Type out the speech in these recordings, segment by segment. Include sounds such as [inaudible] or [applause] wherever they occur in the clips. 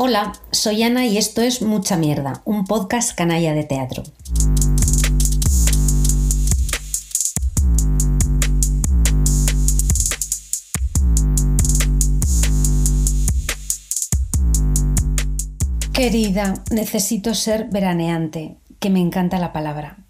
Hola, soy Ana y esto es Mucha Mierda, un podcast canalla de teatro. Querida, necesito ser veraneante, que me encanta la palabra.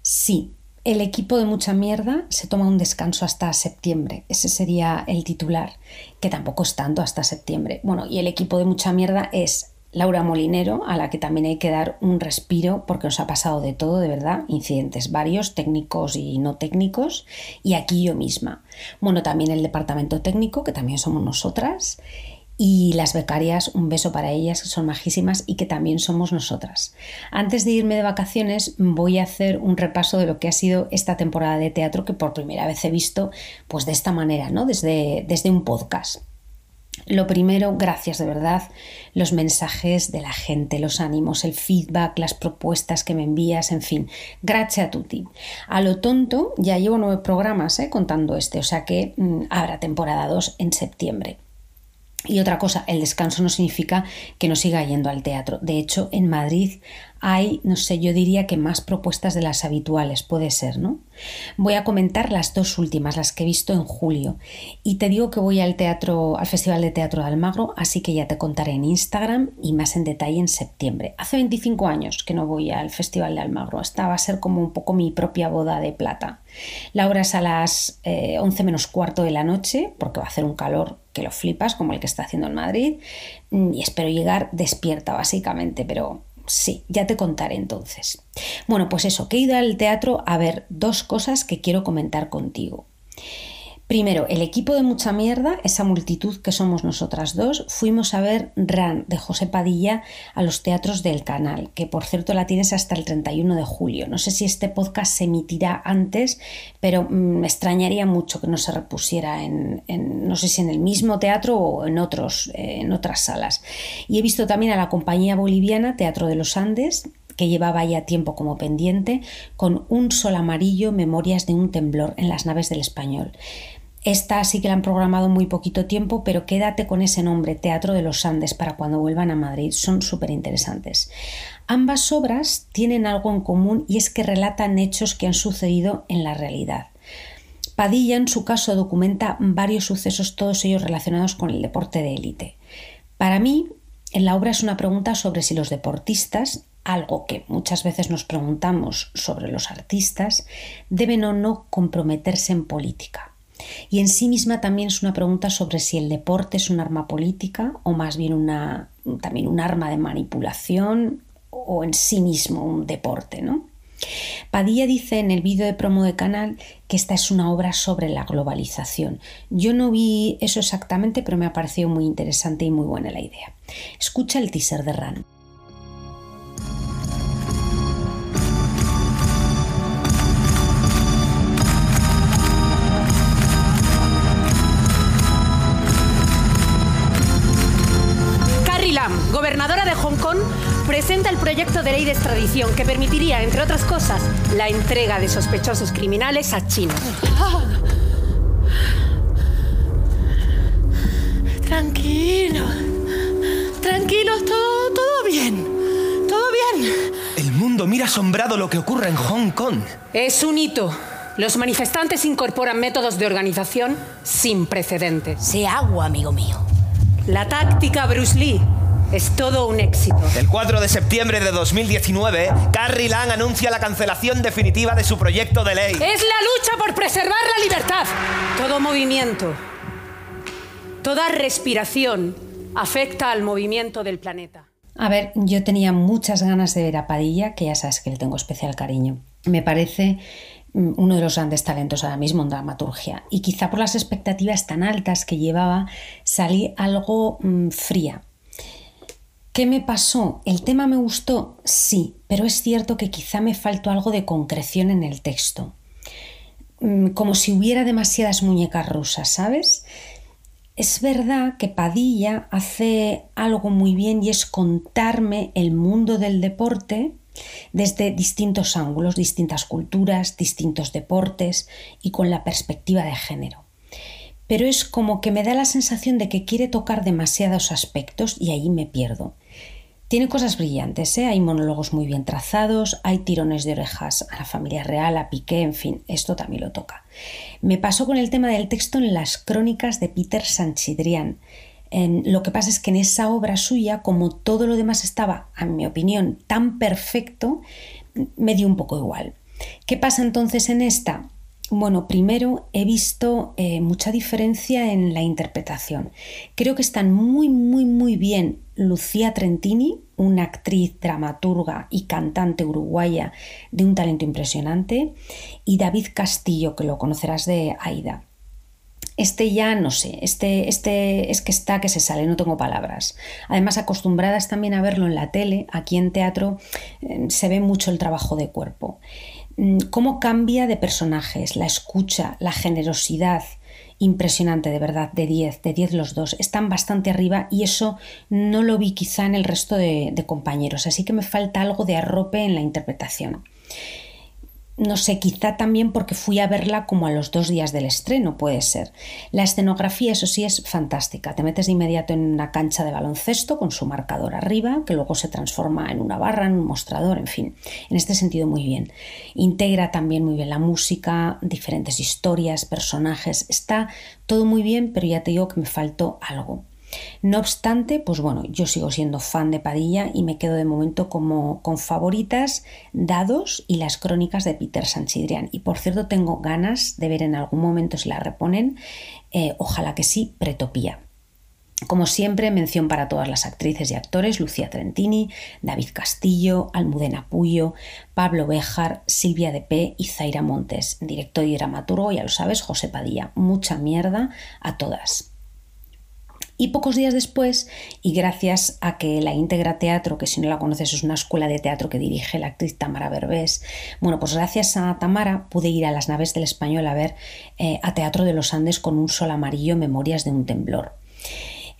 Sí, el equipo de mucha mierda se toma un descanso hasta septiembre. Ese sería el titular, que tampoco es tanto hasta septiembre. Bueno, y el equipo de mucha mierda es Laura Molinero, a la que también hay que dar un respiro porque nos ha pasado de todo, de verdad, incidentes varios, técnicos y no técnicos, y aquí yo misma. Bueno, también el departamento técnico, que también somos nosotras, y las becarias, un beso para ellas, que son majísimas y que también somos nosotras. Antes de irme de vacaciones, voy a hacer un repaso de lo que ha sido esta temporada de teatro que por primera vez he visto pues de esta manera, ¿no? Desde, desde un podcast. Lo primero, gracias de verdad, los mensajes de la gente, los ánimos, el feedback, las propuestas que me envías, en fin, gracias a tutti. A lo tonto, ya llevo nueve programas ¿eh? contando este, o sea que mm, habrá temporada 2 en septiembre. Y otra cosa, el descanso no significa que no siga yendo al teatro. De hecho, en Madrid hay, no sé, yo diría que más propuestas de las habituales, puede ser, ¿no? Voy a comentar las dos últimas, las que he visto en julio. Y te digo que voy al teatro, al Festival de Teatro de Almagro, así que ya te contaré en Instagram y más en detalle en septiembre. Hace 25 años que no voy al Festival de Almagro. Esta va a ser como un poco mi propia boda de plata. La hora es a las 11 eh, menos cuarto de la noche, porque va a hacer un calor que lo flipas, como el que está haciendo en Madrid. Y espero llegar despierta, básicamente, pero Sí, ya te contaré entonces. Bueno, pues eso, que he ido al teatro a ver dos cosas que quiero comentar contigo. Primero, el equipo de mucha mierda, esa multitud que somos nosotras dos, fuimos a ver Ran de José Padilla a los teatros del canal, que por cierto la tienes hasta el 31 de julio. No sé si este podcast se emitirá antes, pero mm, me extrañaría mucho que no se repusiera en, no sé si en el mismo teatro o en, otros, eh, en otras salas. Y he visto también a la compañía boliviana Teatro de los Andes, que llevaba ya tiempo como pendiente, con un sol amarillo, Memorias de un temblor en las naves del español. Esta sí que la han programado muy poquito tiempo, pero quédate con ese nombre, Teatro de los Andes, para cuando vuelvan a Madrid. Son súper interesantes. Ambas obras tienen algo en común y es que relatan hechos que han sucedido en la realidad. Padilla, en su caso, documenta varios sucesos, todos ellos relacionados con el deporte de élite. Para mí, en la obra es una pregunta sobre si los deportistas, algo que muchas veces nos preguntamos sobre los artistas, deben o no comprometerse en política. Y en sí misma también es una pregunta sobre si el deporte es un arma política o más bien una, también un arma de manipulación o en sí mismo un deporte, ¿no? Padilla dice en el vídeo de promo de canal que esta es una obra sobre la globalización. Yo no vi eso exactamente, pero me ha parecido muy interesante y muy buena la idea. Escucha el teaser de Ran. Proyecto de ley de extradición que permitiría, entre otras cosas, la entrega de sospechosos criminales a China. Tranquilo. Tranquilos, todo, todo bien. Todo bien. El mundo mira asombrado lo que ocurre en Hong Kong. Es un hito. Los manifestantes incorporan métodos de organización sin precedentes. Se agua, amigo mío. La táctica Bruce Lee es todo un éxito. El 4 de septiembre de 2019, Carrie Lam anuncia la cancelación definitiva de su proyecto de ley. Es la lucha por preservar la libertad. Todo movimiento, toda respiración afecta al movimiento del planeta. A ver, yo tenía muchas ganas de ver a Padilla, que ya sabes que le tengo especial cariño. Me parece mm, uno de los grandes talentos ahora mismo en dramaturgia. Y quizá por las expectativas tan altas que llevaba, salí algo mm, fría. ¿Qué me pasó? ¿El tema me gustó? Sí, pero es cierto que quizá me faltó algo de concreción en el texto. Mm, como si hubiera demasiadas muñecas rusas, ¿sabes? Es verdad que Padilla hace algo muy bien y es contarme el mundo del deporte desde distintos ángulos, distintas culturas, distintos deportes y con la perspectiva de género. pero es como que me da la sensación de que quiere tocar demasiados aspectos y ahí me pierdo. Tiene cosas brillantes, ¿eh? hay monólogos muy bien trazados, hay tirones de orejas a la familia real, a Piqué, en fin, esto también lo toca. Me pasó con el tema del texto en las crónicas de Peter Sanchidrián. Lo que pasa es que en esa obra suya, como todo lo demás estaba, a mi opinión, tan perfecto, me dio un poco igual. ¿Qué pasa entonces en esta? Bueno, primero he visto eh, mucha diferencia en la interpretación. Creo que están muy, muy, muy bien Lucía Trentini, una actriz, dramaturga y cantante uruguaya de un talento impresionante, y David Castillo, que lo conocerás de Aida. Este ya no sé, este, este es que está que se sale, no tengo palabras. Además, acostumbradas también a verlo en la tele, aquí en teatro eh, se ve mucho el trabajo de cuerpo. Mm, cómo cambia de personajes, la escucha, la generosidad, impresionante de verdad, de 10, de 10 los dos, están bastante arriba y eso no lo vi quizá en el resto de, de compañeros, así que me falta algo de arrope en la interpretación no sé, quizá también porque fui a verla como a los dos días del estreno, puede ser. La escenografía, eso sí, es fantástica. Te metes de inmediato en una cancha de baloncesto con su marcador arriba, que luego se transforma en una barra, en un mostrador, en fin. En este sentido, muy bien. Integra también muy bien la música, diferentes historias, personajes. Está todo muy bien, pero ya te digo que me faltó algo. No obstante, pues bueno, yo sigo siendo fan de Padilla y me quedo de momento como con favoritas Dados y las crónicas de Peter Sanchidrián. Y por cierto, tengo ganas de ver en algún momento si la reponen, eh, ojalá que sí, Pretopía. Como siempre, mención para todas las actrices y actores, Lucía Trentini, David Castillo, Almudena Puyo, Pablo Béjar, Silvia de P y Zaira Montes, director y dramaturgo, ya lo sabes, José Padilla. Mucha mierda a todas. Y pocos días después, y gracias a que la Integra Teatro, que si no la conoces es una escuela de teatro que dirige la actriz Tamara Berbés, bueno, pues gracias a Tamara pude ir a las naves del español a ver eh, a Teatro de los Andes con un sol amarillo, Memorias de un temblor.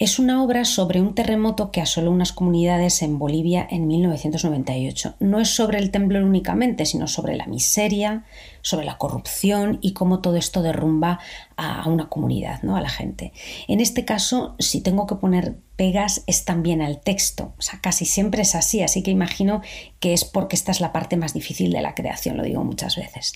Es una obra sobre un terremoto que asoló unas comunidades en Bolivia en 1998. No es sobre el temblor únicamente, sino sobre la miseria, sobre la corrupción y cómo todo esto derrumba a una comunidad, ¿no? a la gente. En este caso, si tengo que poner pegas, es también al texto. O sea, casi siempre es así, así que imagino que es porque esta es la parte más difícil de la creación, lo digo muchas veces.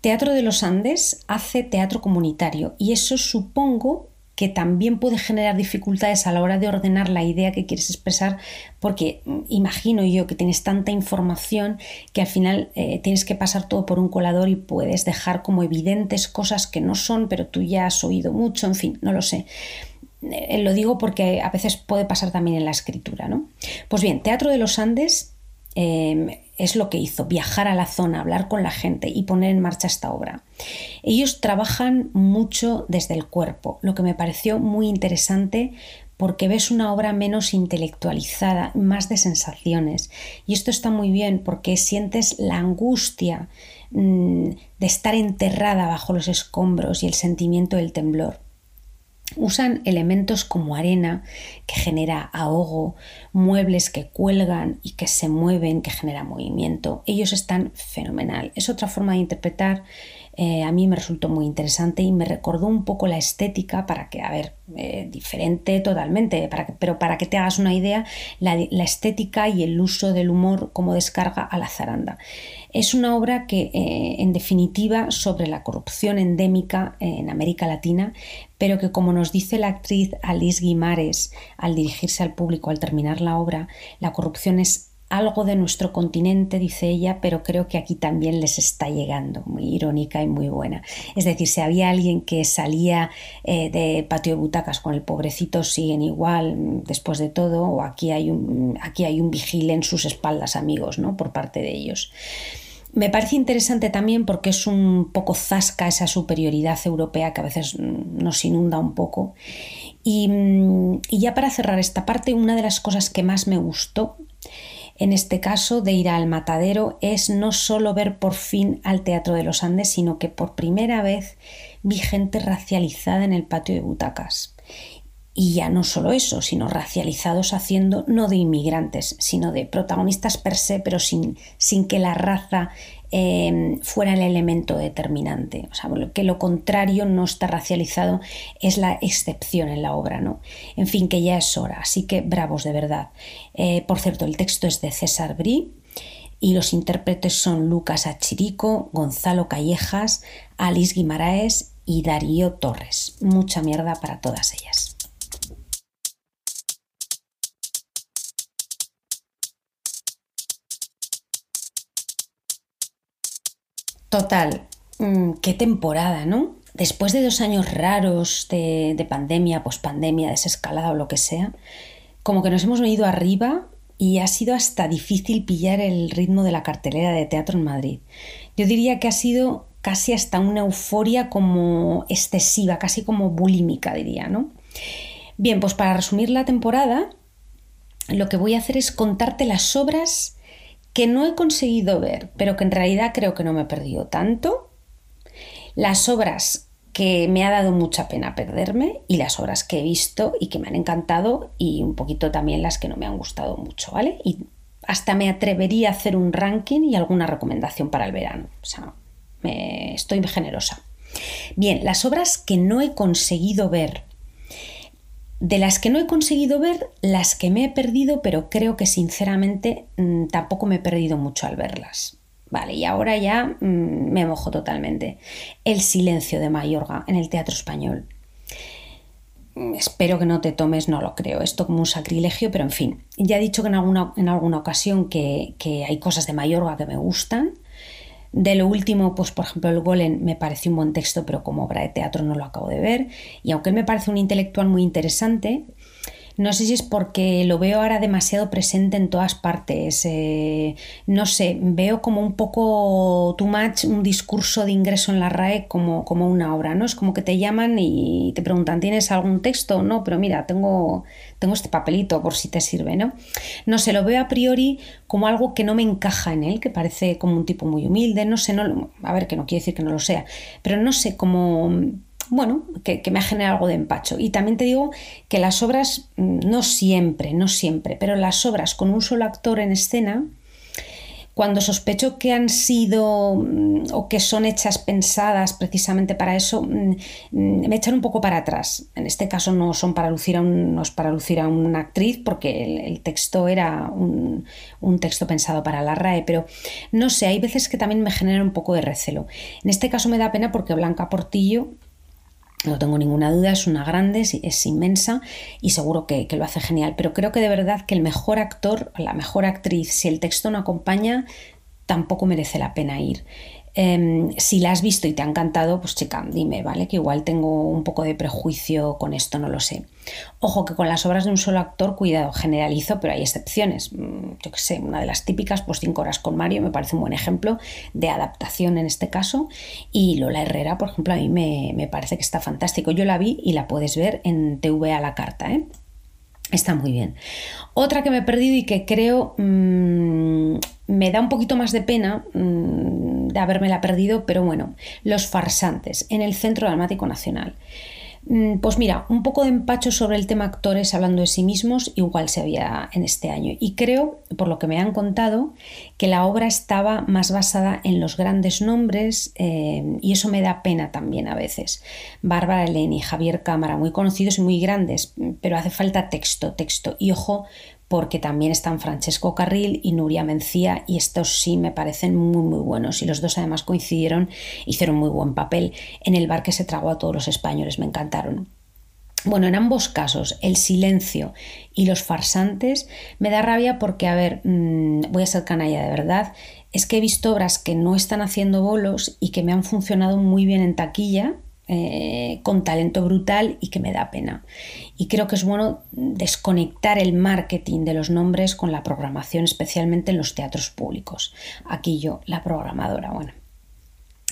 Teatro de los Andes hace teatro comunitario y eso supongo que también puede generar dificultades a la hora de ordenar la idea que quieres expresar, porque imagino yo que tienes tanta información que al final eh, tienes que pasar todo por un colador y puedes dejar como evidentes cosas que no son, pero tú ya has oído mucho, en fin, no lo sé. Eh, lo digo porque a veces puede pasar también en la escritura, ¿no? Pues bien, Teatro de los Andes Em, es lo que hizo, viajar a la zona, hablar con la gente y poner en marcha esta obra. Ellos trabajan mucho desde el cuerpo, lo que me pareció muy interesante porque ves una obra menos intelectualizada, más de sensaciones. Y esto está muy bien porque sientes la angustia mm, de estar enterrada bajo los escombros y el sentimiento del temblor. Usan elementos como arena, que genera ahogo, muebles que cuelgan y que se mueven, que genera movimiento. Ellos están fenomenal. Es otra forma de interpretar. Eh, a mí me resultó muy interesante y me recordó un poco la estética para que, a ver, eh, diferente totalmente, para pero para que te hagas una idea, la, estética y el uso del humor como descarga a la zaranda. Es una obra que, eh, en definitiva, sobre la corrupción endémica en América Latina, pero que, como nos dice la actriz Alice Guimares al dirigirse al público al terminar la obra, la corrupción es algo de nuestro continente, dice ella, pero creo que aquí también les está llegando, muy irónica y muy buena. Es decir, si había alguien que salía eh, de patio de butacas con el pobrecito, siguen igual mm, después de todo, o aquí hay un, aquí hay un vigile en sus espaldas, amigos, ¿no? por parte de ellos. Me parece interesante también porque es un poco zasca esa superioridad europea que a veces nos inunda un poco. Y, y, ya para cerrar esta parte, una de las cosas que más me gustó en este caso de ir al matadero es no solo ver por fin al Teatro de los Andes, sino que por primera vez vi gente racializada en el patio de butacas. Y ya no solo eso, sino racializados haciendo no de inmigrantes, sino de protagonistas per se, pero sin, sin que la raza eh, fuera el elemento determinante. O sea, que lo contrario no está racializado es la excepción en la obra, ¿no? En fin, que ya es hora, así que bravos de verdad. Eh, por cierto, el texto es de César Brí y los intérpretes son Lucas Achirico, Gonzalo Callejas, Alice Guimaraes y Darío Torres. Mucha mierda para todas ellas. Total, mm, qué temporada, ¿no? Después de dos años raros de, de pandemia, pospandemia, desescalada o lo que sea, como que nos hemos venido arriba y ha sido hasta difícil pillar el ritmo de la cartelera de teatro en Madrid. Yo diría que ha sido casi hasta una euforia como excesiva, casi como bulímica, diría, ¿no? Bien, pues para resumir la temporada, lo que voy a hacer es contarte las obras que no he conseguido ver, pero que en realidad creo que no me he perdido tanto, las obras que me ha dado mucha pena perderme y las obras que he visto y que me han encantado y un poquito también las que no me han gustado mucho, ¿vale? Y hasta me atrevería a hacer un ranking y alguna recomendación para el verano. O sea, me, estoy generosa. Bien, las obras que no he conseguido ver de las que no he conseguido ver, las que me he perdido, pero creo que sinceramente mm, tampoco me he perdido mucho al verlas. Vale, y ahora ya mm, me mojo totalmente. El silencio de Mayorga en el Teatro Español. Mm, espero que no te tomes, no lo creo, esto como un sacrilegio, pero en fin, ya he dicho que en alguna, en alguna ocasión que, que hay cosas de Mayorga que me gustan, de lo último, pues por ejemplo, el Golem me pareció un buen texto, pero como obra de teatro no lo acabo de ver. Y aunque me parece un intelectual muy interesante, no sé si es porque lo veo ahora demasiado presente en todas partes. Eh, no sé, veo como un poco too much un discurso de ingreso en la RAE como, como una obra, ¿no? Es como que te llaman y te preguntan, ¿tienes algún texto? No, pero mira, tengo, tengo este papelito por si te sirve, ¿no? No sé, lo veo a priori como algo que no me encaja en él, que parece como un tipo muy humilde, no sé, no, a ver, que no quiere decir que no lo sea, pero no sé, como bueno, que, me ha generado algo de empacho. Y también te digo que las obras, mm, no siempre, no siempre, pero las obras con un solo actor en escena, cuando sospecho que han sido mm, o que son hechas pensadas precisamente para eso, mm, me echan un poco para atrás. En este caso no son para lucir a, un, para lucir a una actriz porque el, texto era un, un, texto pensado para la RAE, pero no sé, hay veces que también me genera un poco de recelo. En este caso me da pena porque Blanca Portillo no tengo ninguna duda, es una grande, es inmensa y seguro que, lo hace genial. Pero creo que de verdad que el mejor actor, la mejor actriz, si el texto no acompaña, tampoco merece la pena ir. Em, si la has visto y te ha encantado, pues chica, dime, ¿vale? Que igual tengo un poco de prejuicio con esto, no lo sé. Ojo que con las obras de un solo actor, cuidado, generalizo, pero hay excepciones. Mm, yo que sé, una de las típicas, pues cinco horas con Mario, me parece un buen ejemplo de adaptación en este caso. Y Lola Herrera, por ejemplo, a mí me, parece que está fantástico. Yo la vi y la puedes ver en TV a la carta, ¿eh? Está muy bien. Otra que me he perdido y que creo mm, me da un poquito más de pena mm, de de la perdido, pero bueno, Los farsantes en el Centro Dramático Nacional. Mm, pues mira, un poco de empacho sobre el tema actores hablando de sí mismos, igual se había en este año. Y creo, por lo que me han contado, que la obra estaba más basada en los grandes nombres eh, y eso me da pena también a veces. Bárbara Eleni, Javier Cámara, muy conocidos y muy grandes, pero hace falta texto, texto. Y ojo, porque también están Francesco Carril y Nuria Mencía y estos sí me parecen muy muy buenos y los dos además coincidieron, hicieron muy buen papel en el bar que se tragó a todos los españoles, me encantaron. Bueno, en ambos casos, el silencio y los farsantes, me da rabia porque, a ver, mm, voy a ser canalla de verdad, es que he visto obras que no están haciendo bolos y que me han funcionado muy bien en taquilla, eh, con talento brutal y que me da pena. Y creo que es bueno desconectar el marketing de los nombres con la programación, especialmente en los teatros públicos. Aquí yo, la programadora, bueno.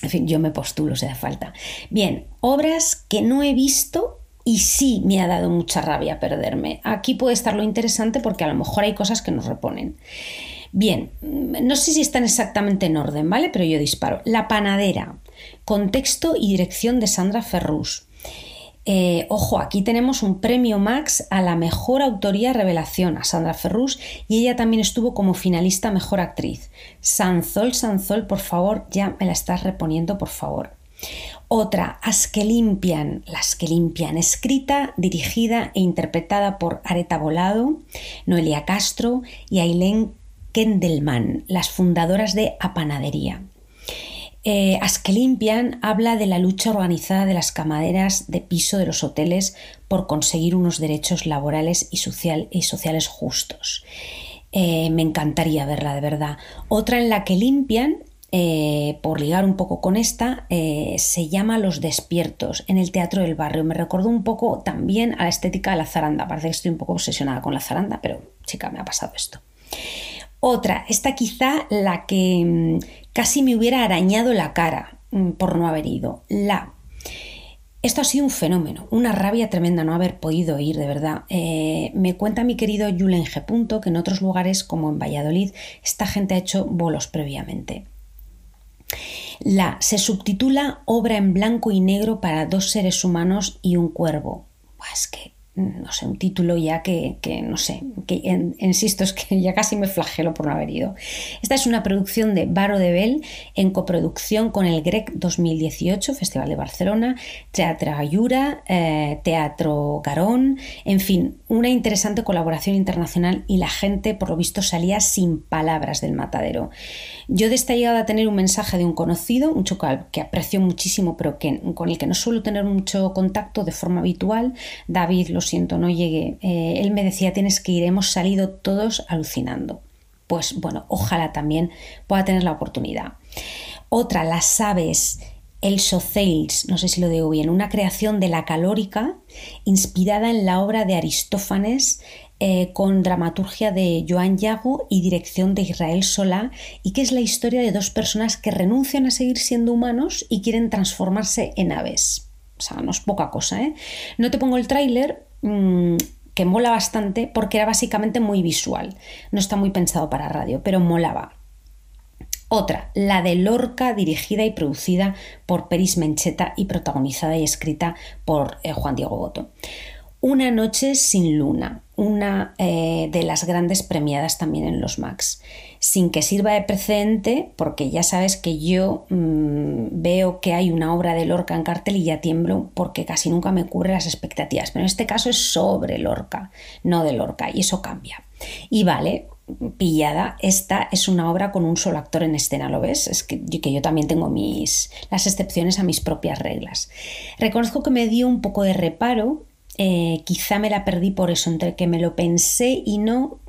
En fin, yo me postulo si hace falta. Bien, obras que no he visto y sí me ha dado mucha rabia perderme. Aquí puede estar lo interesante porque a lo mejor hay cosas que nos reponen. Bien, no sé si están exactamente en orden, ¿vale? Pero yo disparo. La panadera, contexto y dirección de Sandra Ferrus. Eh, ojo, aquí tenemos un premio Max a la mejor autoría revelación a Sandra Ferrus y ella también estuvo como finalista mejor actriz. Sanzol, Sanzol, por favor, ya me la estás reponiendo, por favor. Otra, As que limpian, las que limpian, escrita, dirigida e interpretada por Areta Volado, Noelia Castro y Ailén Kendelman, las fundadoras de Apanadería. Eh, As que limpian habla de la lucha organizada de las camaderas de piso de los hoteles por conseguir unos derechos laborales y, sociales justos. Eh, me encantaría verla, de verdad. Otra en la que limpian eh, por ligar un poco con esta, se llama Los Despiertos en el Teatro del Barrio. Me recordó un poco también a la estética de la zaranda. Parece que estoy un poco obsesionada con la zaranda, pero chica, me ha pasado esto. Otra, esta quizá la que mm, casi me hubiera arañado la cara mm, por no haber ido. La esto ha sido un fenómeno, una rabia tremenda no haber podido ir, de verdad. Eh, me cuenta mi querido Julen G. que en otros lugares, como en Valladolid, esta gente ha hecho bolos previamente. La se subtitula Obra en blanco y negro para dos seres humanos y un cuervo. es que no sé, un título ya que, no sé, que insisto, es que [laughs] ya casi me flagelo por no haber ido. Esta es una producción de Baro de Bell en coproducción con el GREC 2018, Festival de Barcelona, Teatro Ayura, eh, Teatro Garón, en fin, una interesante colaboración internacional y la gente, por lo visto, salía sin palabras del matadero. Yo de esta llegada a tener un mensaje de un conocido, un chocal que aprecio muchísimo, pero que, con el que no suelo tener mucho contacto de forma habitual, David lo siento, no llegué. Eh, él me decía, tienes que ir, hemos salido todos alucinando. Pues bueno, ojalá también pueda tener la oportunidad. Otra, las aves, el Soceils, no sé si lo digo bien, una creación de la calórica inspirada en la obra de Aristófanes eh, con dramaturgia de Joan Yago y dirección de Israel Solá y que es la historia de dos personas que renuncian a seguir siendo humanos y quieren transformarse en aves. O sea, no es poca cosa, ¿eh? No te pongo el tráiler Mm, que mola bastante porque era básicamente muy visual. No está muy pensado para radio, pero molaba. Otra, la de Lorca, dirigida y producida por Peris Mencheta y protagonizada y escrita por eh, Juan Diego Boto. Una noche sin luna, una eh, de las grandes premiadas también en los Max sin que sirva de precedente, porque ya sabes que yo mm, veo que hay una obra de Lorca en cartel y ya tiemblo porque casi nunca me cubre las expectativas. Pero en este caso es sobre Lorca, no de Lorca, y eso cambia. Y vale, pillada, esta es una obra con un solo actor en escena, ¿lo ves? Es que, que, yo también tengo mis, las excepciones a mis propias reglas. Reconozco que me dio un poco de reparo, eh, quizá me la perdí por eso, entre que me lo pensé y no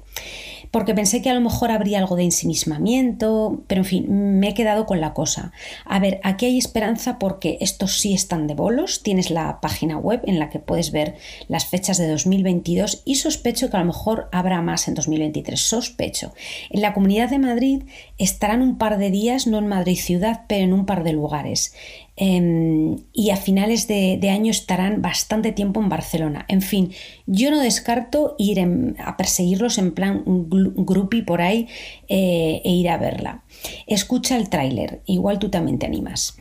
porque pensé que a lo mejor habría algo de ensimismamiento, pero en fin, me he quedado con la cosa. A ver, aquí hay esperanza porque estos sí están de bolos, tienes la página web en la que puedes ver las fechas de 2022 y sospecho que a lo mejor habrá más en 2023, sospecho. En la Comunidad de Madrid estarán un par de días, no en Madrid ciudad, pero en un par de lugares. Em, y a finales de, año estarán bastante tiempo en Barcelona. En fin, yo no descarto ir a perseguirlos en plan grupi por ahí eh, e ir a verla. Escucha el tráiler, igual tú también te animas.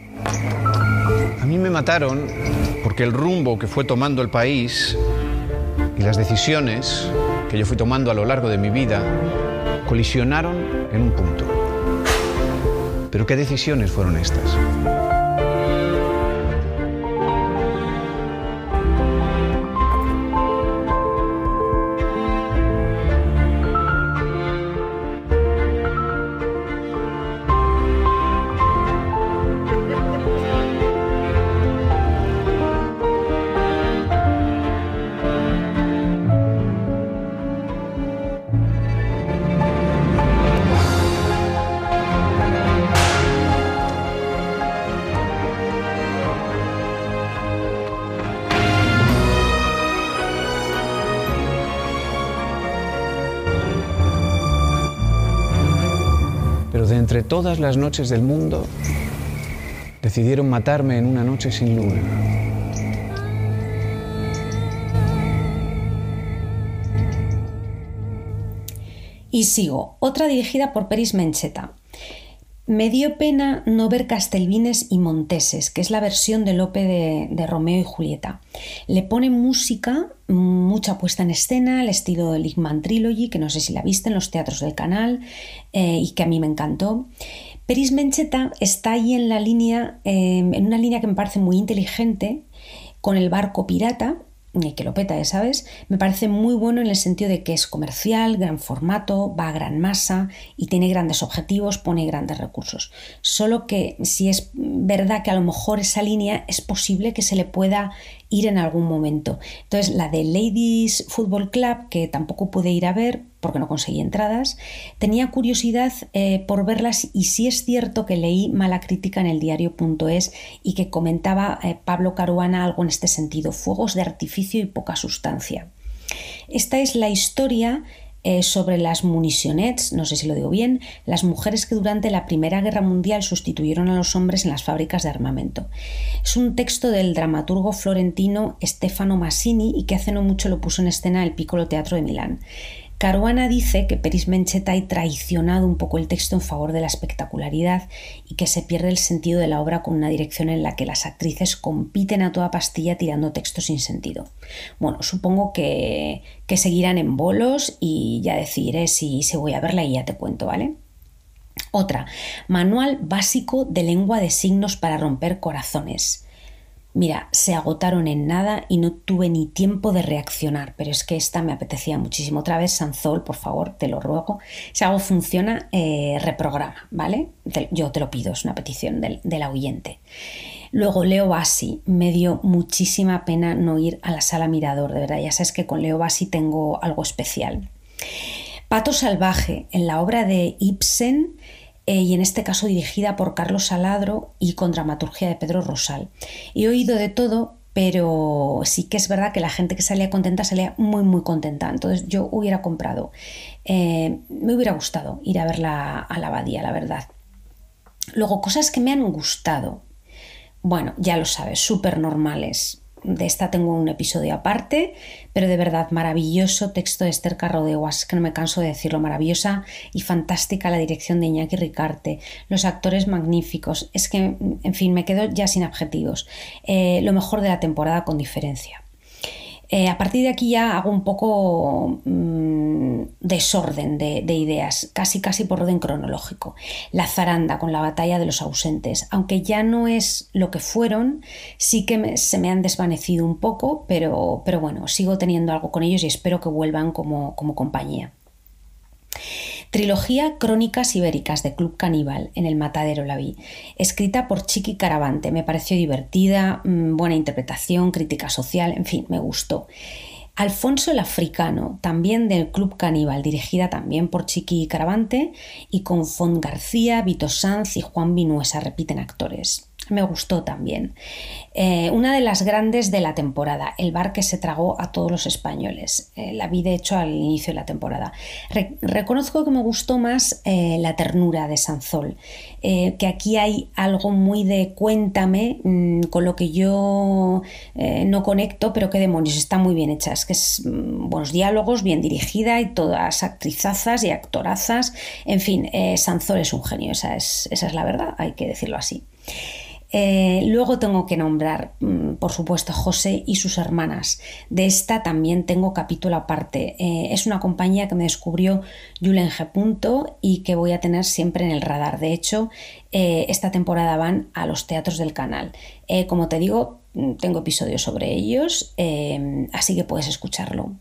A mí me mataron porque el rumbo que fue tomando el país y las decisiones que yo fui tomando a lo largo de mi vida colisionaron en un punto. Pero ¿qué decisiones fueron estas? Entre todas las noches del mundo, decidieron matarme en una noche sin luna. Y sigo, otra dirigida por Peris Mencheta. Me dio pena no ver Castelvines y Monteses, que es la versión de Lope de, Romeo y Julieta. Le pone música, mucha puesta en escena, el estilo de Ligman Trilogy, que no sé si la viste en los teatros del canal eh, y que a mí me encantó. Peris Mencheta está ahí en la línea, eh, en una línea que me parece muy inteligente, con el barco pirata, que lo peta, ¿sabes? Me parece muy bueno en el sentido de que es comercial, gran formato, va a gran masa y tiene grandes objetivos, pone grandes recursos. Solo que si es verdad que a lo mejor esa línea es posible que se le pueda ir en algún momento. Entonces, la de Ladies Football Club, que tampoco pude ir a ver porque no conseguí entradas, tenía curiosidad eh, por verlas y sí es cierto que leí mala crítica en el diario.es y que comentaba eh, Pablo Caruana algo en este sentido, fuegos de artificio y poca sustancia. Esta es la historia eh, sobre las munitionettes, no sé si lo digo bien, las mujeres que durante la Primera Guerra Mundial sustituyeron a los hombres en las fábricas de armamento. Es un texto del dramaturgo florentino Stefano Massini y que hace no mucho lo puso en escena el Piccolo Teatro de Milán. Caruana dice que Peris Mencheta ha traicionado un poco el texto en favor de la espectacularidad y que se pierde el sentido de la obra con una dirección en la que las actrices compiten a toda pastilla tirando textos sin sentido. Bueno, supongo que, que seguirán en bolos y ya decidiré si, si voy a verla y ya te cuento, ¿vale? Otra, Manual básico de lengua de signos para romper corazones. Mira, se agotaron en nada y no tuve ni tiempo de reaccionar, pero es que esta me apetecía muchísimo. Otra vez, Sanzol, por favor, te lo ruego. Si algo funciona, eh, reprograma, ¿vale? yo te lo pido, es una petición del, del oyente. Luego, Leo Bassi, me dio muchísima pena no ir a la sala Mirador, de verdad. Ya sabes que con Leo Bassi tengo algo especial. Pato Salvaje, en la obra de Ibsen, eh, y en este caso dirigida por Carlos Saladro y con dramaturgia de Pedro Rosal. He oído de todo, pero sí que es verdad que la gente que salía contenta salía muy muy contenta. Entonces yo hubiera comprado, eh, me hubiera gustado ir a verla a la abadía, la verdad. Luego, cosas que me han gustado. Bueno, ya lo sabes, súper normales de esta tengo un episodio aparte, pero de verdad maravilloso texto de Esther Carrodeguas, que no me canso de decirlo, maravillosa y fantástica la dirección de Iñaki Ricarte, los actores magníficos, es que, en fin, me quedo ya sin adjetivos, eh, lo mejor de la temporada con diferencia. Eh, a partir de aquí ya hago un poco mm, desorden de, ideas, casi casi por orden cronológico. La zaranda con la batalla de los ausentes, aunque ya no es lo que fueron, sí que se me han desvanecido un poco, pero, pero bueno, sigo teniendo algo con ellos y espero que vuelvan como, como compañía. Trilogía Crónicas Ibéricas de Club Caníbal, en el Matadero la vi, escrita por Chiqui Caravante. Me pareció divertida, mm, buena interpretación, crítica social, en fin, me gustó. Alfonso el Africano, también del Club Caníbal, dirigida también por Chiqui Caravante y con Font García, Vito Sanz y Juan Vinuesa repiten actores me gustó también. Eh, una de las grandes de la temporada, El bar que se tragó a todos los españoles. Eh, la vi de hecho al inicio de la temporada. reconozco que me gustó más eh, La ternura de Sanzol, que aquí hay algo muy de cuéntame, mm, con lo que yo no conecto, pero que demonios, está muy bien hecha. Es que es mm, buenos diálogos, bien dirigida y todas actrizazas y actorazas. En fin, Sanzol es un genio, esa es, esa es la verdad, hay que decirlo así. Eh, luego tengo que nombrar, mm, por supuesto, José y sus hermanas. De esta también tengo capítulo aparte. Eh, es una compañía que me descubrió Julen G. y que voy a tener siempre en el radar. De hecho, eh, esta temporada van a los teatros del canal. como te digo, mm, tengo episodios sobre ellos, así que puedes escucharlo.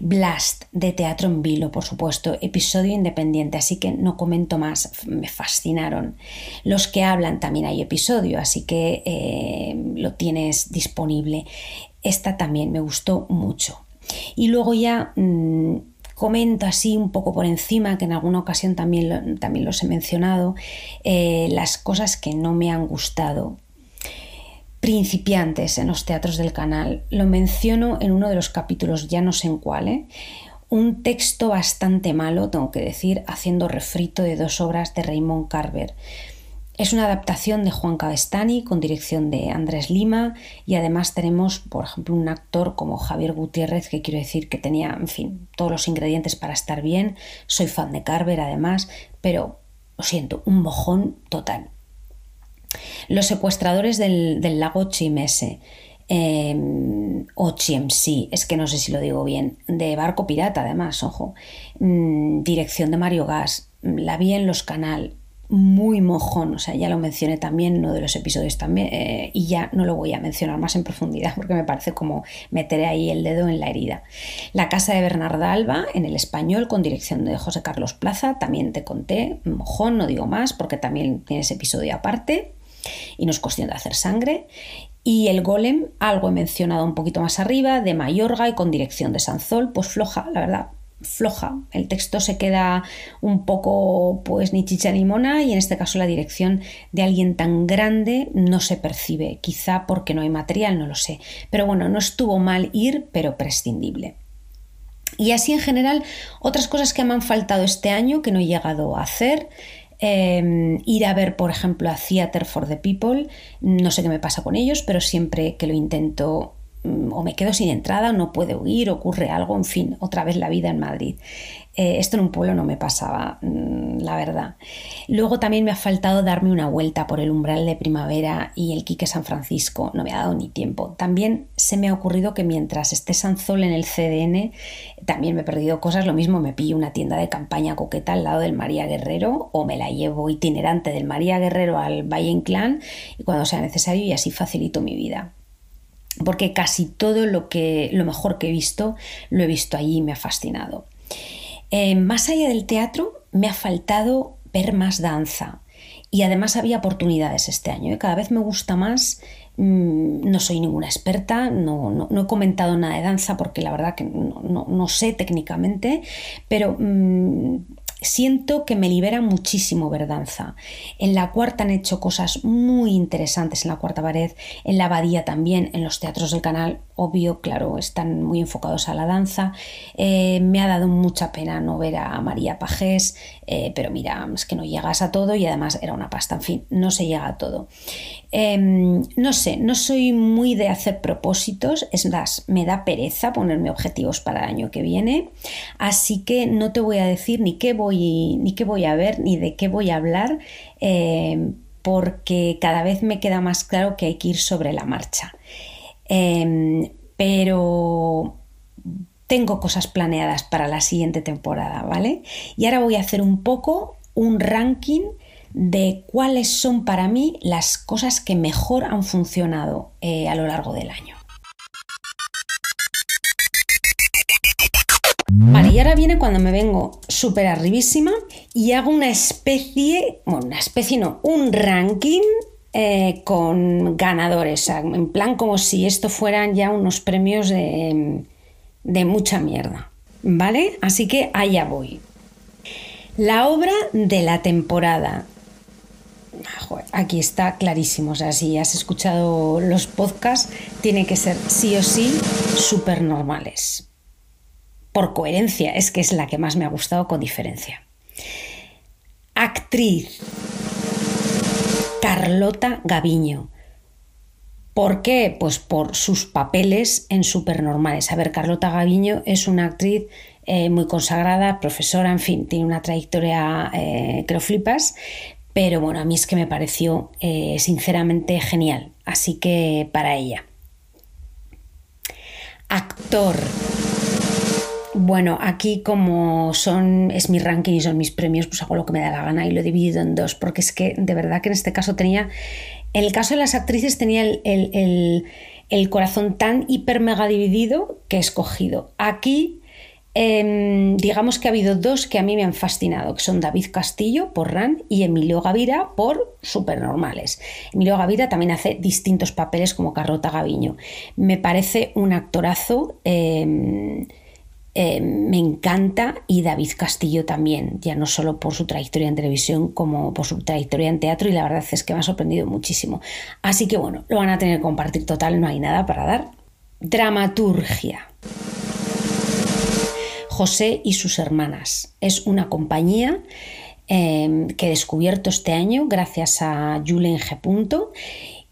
Blast de Teatro en Vilo, por supuesto, episodio independiente, así que no comento más, me fascinaron. Los que hablan también hay episodio, así que eh, lo tienes disponible. Esta también me gustó mucho. Y luego ya mm, comento así un poco por encima, que en alguna ocasión también, también los he mencionado, eh, las cosas que no me han gustado principiantes en los teatros del canal. Lo menciono en uno de los capítulos, ya no sé en cuál. ¿eh? Un texto bastante malo, tengo que decir, haciendo refrito de dos obras de Raymond Carver. Es una adaptación de Juan Cabestani con dirección de Andrés Lima y además tenemos, por ejemplo, un actor como Javier Gutiérrez que quiero decir que tenía, en fin, todos los ingredientes para estar bien. Soy fan de Carver además, pero lo siento, un mojón total. Los secuestradores del, lago Chimese. Eh, o Chiemsi, es que no sé si lo digo bien, de barco pirata además, ojo, mm, dirección de Mario Gas, la vi en los canal, muy mojón, o sea, ya lo mencioné también en uno de los episodios también, eh, y ya no lo voy a mencionar más en profundidad [laughs] porque me parece como meteré ahí el dedo en la herida. La casa de Bernarda Alba, en el español, con dirección de José Carlos Plaza, también te conté, mojón, no digo más porque también tiene ese episodio aparte y no es cuestión de hacer sangre. Y el golem, algo he mencionado un poquito más arriba, de Mayorga y con dirección de Sanzol, pues floja, la verdad, floja. El texto se queda un poco, pues, ni chicha ni mona, y en este caso la dirección de alguien tan grande no se percibe. Quizá porque no hay material, no lo sé. Pero bueno, no estuvo mal ir, pero prescindible. Y así en general, otras cosas que me han faltado este año que no he llegado a hacer. Em, ir a ver, por ejemplo, a Theater for the People. No sé qué me pasa con ellos, pero siempre que lo intento o me quedo sin entrada, o no puedo huir, ocurre algo, en fin, otra vez la vida en Madrid. Eh, esto en un pueblo no me pasaba, mm, la verdad. Luego también me ha faltado darme una vuelta por el umbral de primavera y el Quique San Francisco, no me ha dado ni tiempo. También se me ha ocurrido que mientras esté Sanzol en el CDN, también me he perdido cosas, lo mismo me pillo una tienda de campaña coqueta al lado del María Guerrero o me la llevo itinerante del María Guerrero al Valle Inclán y cuando sea necesario y así facilito mi vida porque casi todo lo, que, lo mejor que he visto lo he visto allí y me ha fascinado. Eh, más allá del teatro, me ha faltado ver más danza. Y además había oportunidades este año. ¿eh? Cada vez me gusta más. Mm, no soy ninguna experta, no, he comentado nada de danza porque la verdad que no, sé técnicamente, pero mm, siento que me libera muchísimo ver danza. En la cuarta han hecho cosas muy interesantes en la cuarta pared, en la abadía también, en los teatros del canal, obvio, claro, están muy enfocados a la danza. Eh, me ha dado mucha pena no ver a María Pajés, eh, pero mira, es que no llegas a todo y además era una pasta, en fin, no se llega a todo. Em, no sé, no soy muy de hacer propósitos, es más, me da pereza ponerme objetivos para el año que viene, así que no te voy a decir ni qué voy, ni qué voy a ver, ni de qué voy a hablar, em, porque cada vez me queda más claro que hay que ir sobre la marcha. Em, pero tengo cosas planeadas para la siguiente temporada, ¿vale? Y ahora voy a hacer un poco un ranking de cuáles son para mí las cosas que mejor han funcionado eh, a lo largo del año. Vale, y ahora viene cuando me vengo súper arribísima y hago una especie, bueno, una especie no, un ranking eh, con ganadores, en plan como si esto fueran ya unos premios de, de mucha mierda, ¿vale? Así que allá voy. La obra de la temporada aquí está clarísimo. Si has escuchado los podcasts, tiene que ser sí o sí súper normales. Por coherencia, es que es la que más me ha gustado con diferencia. Actriz. Carlota Gaviño. ¿Por qué? Pues por sus papeles en Supernormales. A ver, Carlota Gaviño es una actriz eh, muy consagrada, profesora, en fin, tiene una trayectoria eh, que lo flipas, pero bueno, a mí es que me pareció eh, sinceramente genial, así que para ella. Actor. Bueno, aquí como son, es mi ranking y son mis premios, pues hago lo que me da la gana y lo he dividido en dos, porque es que de verdad que en este caso tenía, en el caso de las actrices tenía el, el corazón tan hiper mega dividido que he escogido. Aquí Em, digamos que ha habido dos que a mí me han fascinado, que son David Castillo por RAN y Emilio Gavira por Supernormales. Emilio Gavira también hace distintos papeles como Carlota Gaviño. Me parece un actorazo, em, em, me encanta y David Castillo también, ya no solo por su trayectoria en televisión como por su trayectoria en teatro y la verdad es que me ha sorprendido muchísimo. Así que bueno, lo van a tener que compartir total, no hay nada para dar. Dramaturgia. José y sus hermanas. Es una compañía em, que he descubierto este año gracias a Julen G.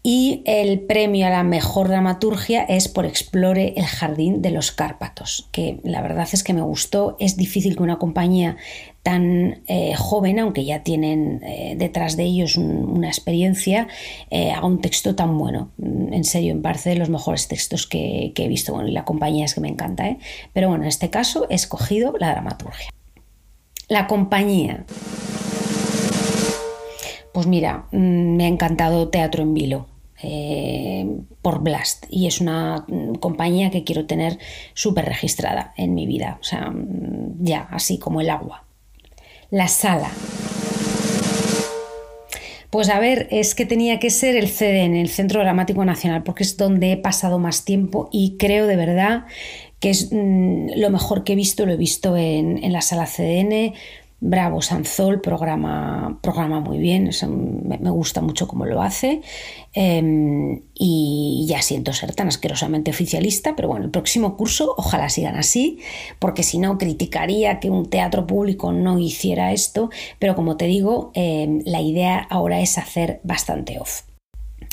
Y el premio a la mejor dramaturgia es por Explore el Jardín de los Cárpatos, que la verdad es que me gustó. Es difícil que una compañía tan eh, joven, aunque ya tienen eh, detrás de ellos una experiencia, eh, haga un texto tan bueno. Mm, en serio, me parece de los mejores textos que, he visto. La compañía es que me encanta, pero bueno, en este caso he escogido la dramaturgia. La compañía. Pues mira, mm, me ha encantado Teatro en Vilo. Eh, por Blast y es una mm, compañía que quiero tener súper registrada en mi vida, o sea, mm, ya, así como el agua. La sala. Pues a ver, es que tenía que ser el CDN, el Centro Dramático Nacional, porque es donde he pasado más tiempo y creo de verdad que es lo mejor que he visto, lo he visto en, en la sala CDN, Bravo Sanzol, programa, programa muy bien, me, gusta mucho cómo lo hace em, y ya siento ser tan asquerosamente oficialista, pero bueno, el próximo curso ojalá sigan así, porque si no criticaría que un teatro público no hiciera esto, pero como te digo, em, la idea ahora es hacer bastante off.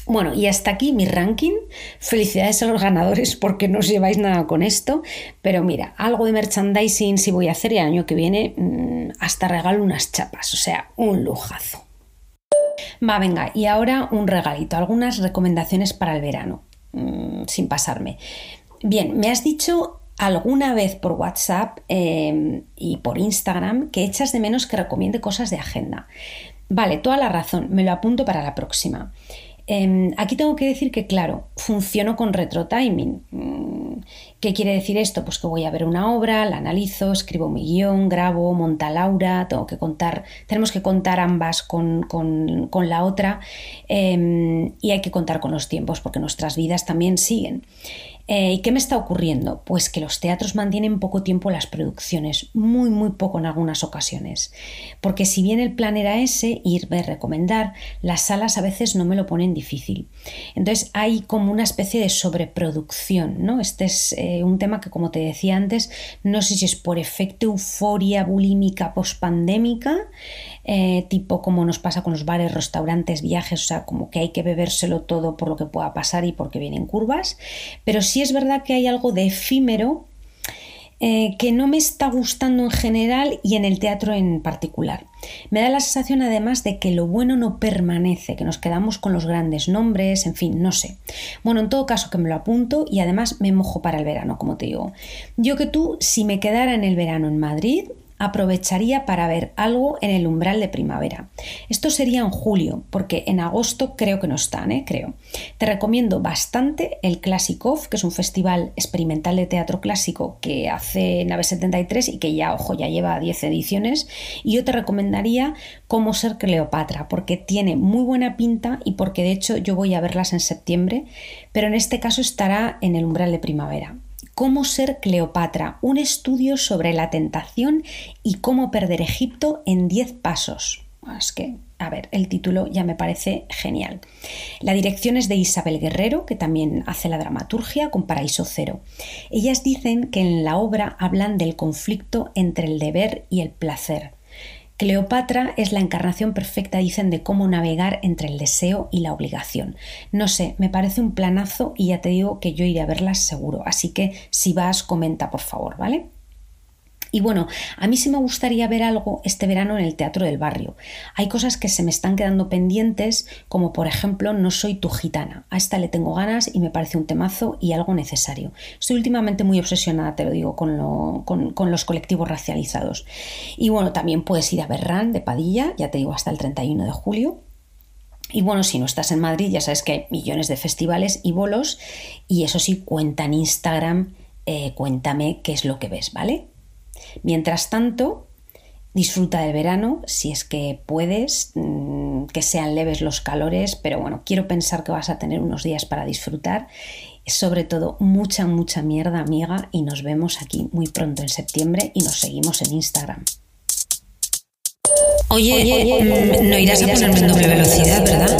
Bueno, y hasta aquí mi ranking. Felicidades a los ganadores porque no os lleváis nada con esto. Pero mira, algo de merchandising si voy a hacer el año que viene mm, hasta regalo unas chapas. O sea, un lujazo. Va, venga, y ahora un regalito, algunas recomendaciones para el verano, mm, sin pasarme. Bien, me has dicho alguna vez por WhatsApp em, y por Instagram que echas de menos que recomiende cosas de agenda. Vale, toda la razón, me lo apunto para la próxima. Em, aquí tengo que decir que, claro, funciono con retro timing. Mm, ¿Qué quiere decir esto? Pues que voy a ver una obra, la analizo, escribo mi guion, grabo, monta Laura, tengo que contar, tenemos que contar ambas con, la otra em, y hay que contar con los tiempos porque nuestras vidas también siguen. Eh, ¿Y qué me está ocurriendo? Pues que los teatros mantienen poco tiempo las producciones, muy, muy poco en algunas ocasiones. Porque si bien el plan era ese, ir, ver, recomendar, las salas a veces no me lo ponen difícil. Entonces hay como una especie de sobreproducción, ¿no? Este es eh, un tema que, como te decía antes, no sé si es por efecto euforia bulímica pospandémica, eh, tipo como nos pasa con los bares, restaurantes, viajes, o sea, como que hay que bebérselo todo por lo que pueda pasar y porque vienen curvas, pero sí es verdad que hay algo de efímero eh, que no me está gustando en general y en el teatro en particular. Me da la sensación además de que lo bueno no permanece, que nos quedamos con los grandes nombres, en fin, no sé. Bueno, en todo caso que me lo apunto y además me mojo para el verano, como te digo. Yo que tú, si me quedara en el verano en Madrid, aprovecharía para ver algo en el umbral de primavera. Esto sería en julio, porque en agosto creo que no están, ¿eh? creo. Te recomiendo bastante el Classic Off, que es un festival experimental de teatro clásico que hace Nave 73 y que ya, ojo, ya lleva 10 ediciones. Y yo te recomendaría Cómo ser Cleopatra, porque tiene muy buena pinta y porque de hecho yo voy a verlas en septiembre, pero en este caso estará en el umbral de primavera. Cómo ser Cleopatra, un estudio sobre la tentación y cómo perder Egipto en 10 pasos. Es que, a ver, el título ya me parece genial. La dirección es de Isabel Guerrero, que también hace la dramaturgia con Paraíso Cero. Ellas dicen que en la obra hablan del conflicto entre el deber y el placer, Cleopatra es la encarnación perfecta, dicen, de cómo navegar entre el deseo y la obligación. No sé, me parece un planazo y ya te digo que yo iré a verlas seguro. Así que si vas, comenta por favor, ¿vale? Y bueno, a mí sí me gustaría ver algo este verano en el Teatro del Barrio. Hay cosas que se me están quedando pendientes, como por ejemplo No soy tu gitana. A esta le tengo ganas y me parece un temazo y algo necesario. Estoy últimamente muy obsesionada, te lo digo, con, los colectivos racializados. Y bueno, también puedes ir a Berrán de Padilla, ya te digo, hasta el 31 de julio. Y bueno, si no estás en Madrid, ya sabes que hay millones de festivales y bolos. Y eso sí, cuenta en Instagram, eh, cuéntame qué es lo que ves, ¿vale? Mientras tanto, disfruta del verano si es que puedes, mm, que sean leves los calores, pero bueno, quiero pensar que vas a tener unos días para disfrutar. Sobre todo, mucha, mucha mierda, amiga, y nos vemos aquí muy pronto en septiembre y nos seguimos en Instagram. Oye, mm, no irás a ponerme en doble velocidad, ¿verdad?